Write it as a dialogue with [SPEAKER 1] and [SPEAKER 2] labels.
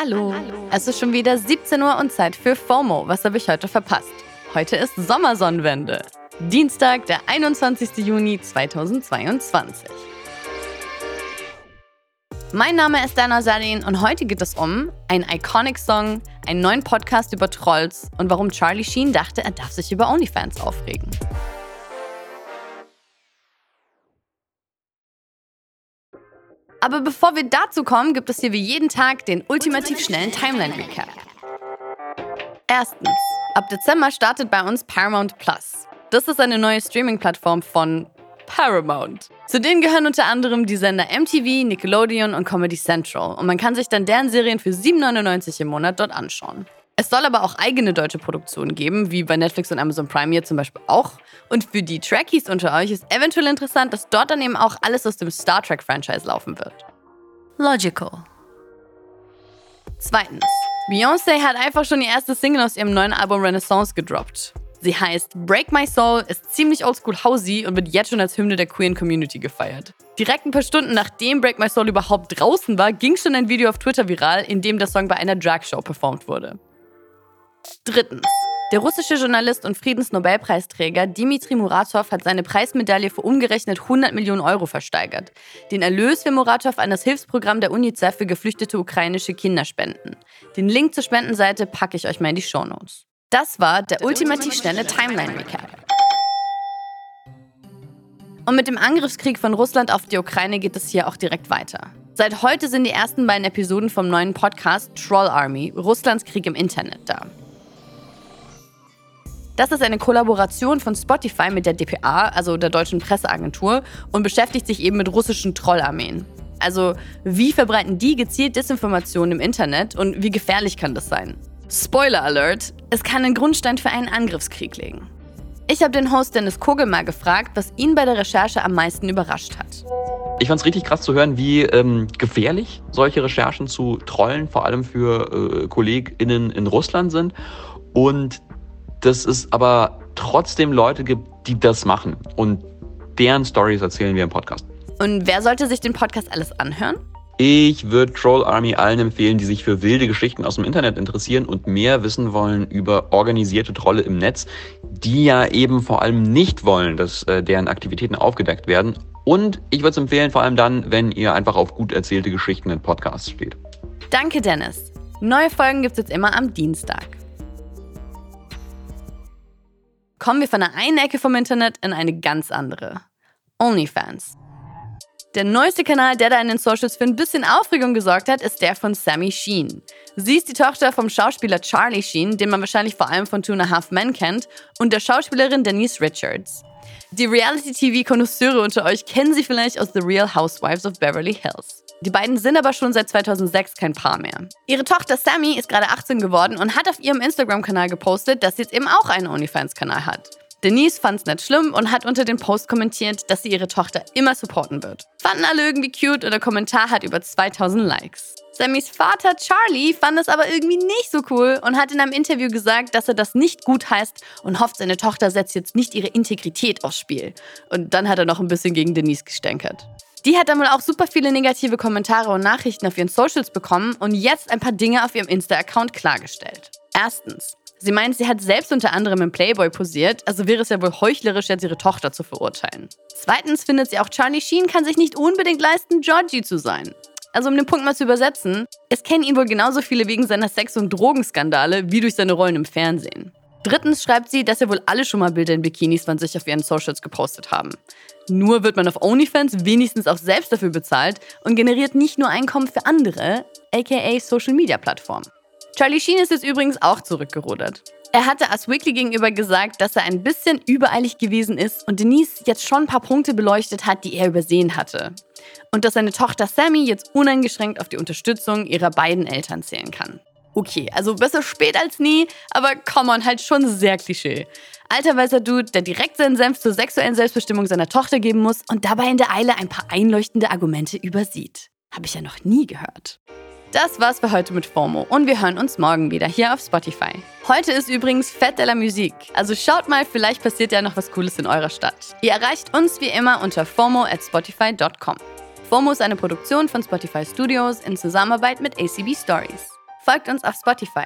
[SPEAKER 1] Hallo. Es ist schon wieder 17 Uhr und Zeit für FOMO. Was habe ich heute verpasst? Heute ist Sommersonnenwende. Dienstag, der 21. Juni 2022. Mein Name ist Dana Salin und heute geht es um einen Iconic-Song, einen neuen Podcast über Trolls und warum Charlie Sheen dachte, er darf sich über OnlyFans aufregen. Aber bevor wir dazu kommen, gibt es hier wie jeden Tag den ultimativ schnellen Timeline-Recap. Erstens. Ab Dezember startet bei uns Paramount Plus. Das ist eine neue Streaming-Plattform von Paramount. Zu denen gehören unter anderem die Sender MTV, Nickelodeon und Comedy Central. Und man kann sich dann deren Serien für 7,99 im Monat dort anschauen. Es soll aber auch eigene deutsche Produktionen geben, wie bei Netflix und Amazon Prime hier zum Beispiel auch. Und für die Trekkies unter euch ist eventuell interessant, dass dort dann eben auch alles aus dem Star Trek-Franchise laufen wird. Logical. Zweitens. Beyoncé hat einfach schon die erste Single aus ihrem neuen Album Renaissance gedroppt. Sie heißt Break My Soul, ist ziemlich oldschool housey und wird jetzt schon als Hymne der queeren Community gefeiert. Direkt ein paar Stunden nachdem Break My Soul überhaupt draußen war, ging schon ein Video auf Twitter viral, in dem der Song bei einer Drag-Show performt wurde. Drittens. Der russische Journalist und Friedensnobelpreisträger Dimitri Muratov hat seine Preismedaille für umgerechnet 100 Millionen Euro versteigert. Den Erlös will Muratov an das Hilfsprogramm der UNICEF für geflüchtete ukrainische Kinder spenden. Den Link zur Spendenseite packe ich euch mal in die Shownotes. Das war der, der ultimativ schnelle Timeline-Recap. Und mit dem Angriffskrieg von Russland auf die Ukraine geht es hier auch direkt weiter. Seit heute sind die ersten beiden Episoden vom neuen Podcast Troll Army, Russlands Krieg im Internet da. Das ist eine Kollaboration von Spotify mit der DPA, also der deutschen Presseagentur, und beschäftigt sich eben mit russischen Trollarmeen. Also, wie verbreiten die gezielt Desinformationen im Internet und wie gefährlich kann das sein? Spoiler Alert: Es kann einen Grundstein für einen Angriffskrieg legen. Ich habe den Host Dennis Kogel mal gefragt, was ihn bei der Recherche am meisten überrascht hat.
[SPEAKER 2] Ich fand es richtig krass zu hören, wie ähm, gefährlich solche Recherchen zu Trollen, vor allem für äh, KollegInnen in Russland sind. Und dass es aber trotzdem Leute gibt, die das machen. Und deren Stories erzählen wir im Podcast.
[SPEAKER 1] Und wer sollte sich den Podcast alles anhören?
[SPEAKER 2] Ich würde Troll Army allen empfehlen, die sich für wilde Geschichten aus dem Internet interessieren und mehr wissen wollen über organisierte Trolle im Netz, die ja eben vor allem nicht wollen, dass äh, deren Aktivitäten aufgedeckt werden. Und ich würde es empfehlen, vor allem dann, wenn ihr einfach auf gut erzählte Geschichten in Podcasts steht.
[SPEAKER 1] Danke, Dennis. Neue Folgen gibt es jetzt immer am Dienstag. Kommen wir von der einen Ecke vom Internet in eine ganz andere. OnlyFans. Der neueste Kanal, der da in den Socials für ein bisschen Aufregung gesorgt hat, ist der von Sammy Sheen. Sie ist die Tochter vom Schauspieler Charlie Sheen, den man wahrscheinlich vor allem von Two and a Half Men kennt, und der Schauspielerin Denise Richards. Die Reality-TV-Konnoisseure unter euch kennen sie vielleicht aus The Real Housewives of Beverly Hills. Die beiden sind aber schon seit 2006 kein Paar mehr. Ihre Tochter Sammy ist gerade 18 geworden und hat auf ihrem Instagram-Kanal gepostet, dass sie jetzt eben auch einen OnlyFans-Kanal hat. Denise fand es nicht schlimm und hat unter dem Post kommentiert, dass sie ihre Tochter immer supporten wird. Fanden alle irgendwie cute und der Kommentar hat über 2000 Likes. Sammys Vater Charlie fand es aber irgendwie nicht so cool und hat in einem Interview gesagt, dass er das nicht gut heißt und hofft, seine Tochter setzt jetzt nicht ihre Integrität aufs Spiel. Und dann hat er noch ein bisschen gegen Denise gestänkert. Die hat dann wohl auch super viele negative Kommentare und Nachrichten auf ihren Socials bekommen und jetzt ein paar Dinge auf ihrem Insta-Account klargestellt. Erstens, sie meint, sie hat selbst unter anderem im Playboy posiert, also wäre es ja wohl heuchlerisch, jetzt ihre Tochter zu verurteilen. Zweitens findet sie auch, Charlie Sheen kann sich nicht unbedingt leisten, Georgie zu sein. Also um den Punkt mal zu übersetzen, es kennen ihn wohl genauso viele wegen seiner Sex- und Drogenskandale wie durch seine Rollen im Fernsehen. Drittens schreibt sie, dass ja wohl alle schon mal Bilder in Bikinis von sich auf ihren Socials gepostet haben. Nur wird man auf OnlyFans wenigstens auch selbst dafür bezahlt und generiert nicht nur Einkommen für andere, aka Social Media Plattformen. Charlie Sheen ist jetzt übrigens auch zurückgerudert. Er hatte Us Weekly gegenüber gesagt, dass er ein bisschen übereilig gewesen ist und Denise jetzt schon ein paar Punkte beleuchtet hat, die er übersehen hatte. Und dass seine Tochter Sammy jetzt uneingeschränkt auf die Unterstützung ihrer beiden Eltern zählen kann. Okay, also besser spät als nie, aber come on, halt schon sehr Klischee. Alter weißer Dude, der direkt seinen Senf zur sexuellen Selbstbestimmung seiner Tochter geben muss und dabei in der Eile ein paar einleuchtende Argumente übersieht. Habe ich ja noch nie gehört. Das war's für heute mit FOMO und wir hören uns morgen wieder hier auf Spotify. Heute ist übrigens Fête de la Musique, also schaut mal, vielleicht passiert ja noch was Cooles in eurer Stadt. Ihr erreicht uns wie immer unter FOMO at spotify.com. FOMO ist eine Produktion von Spotify Studios in Zusammenarbeit mit ACB Stories. Folgt uns auf Spotify.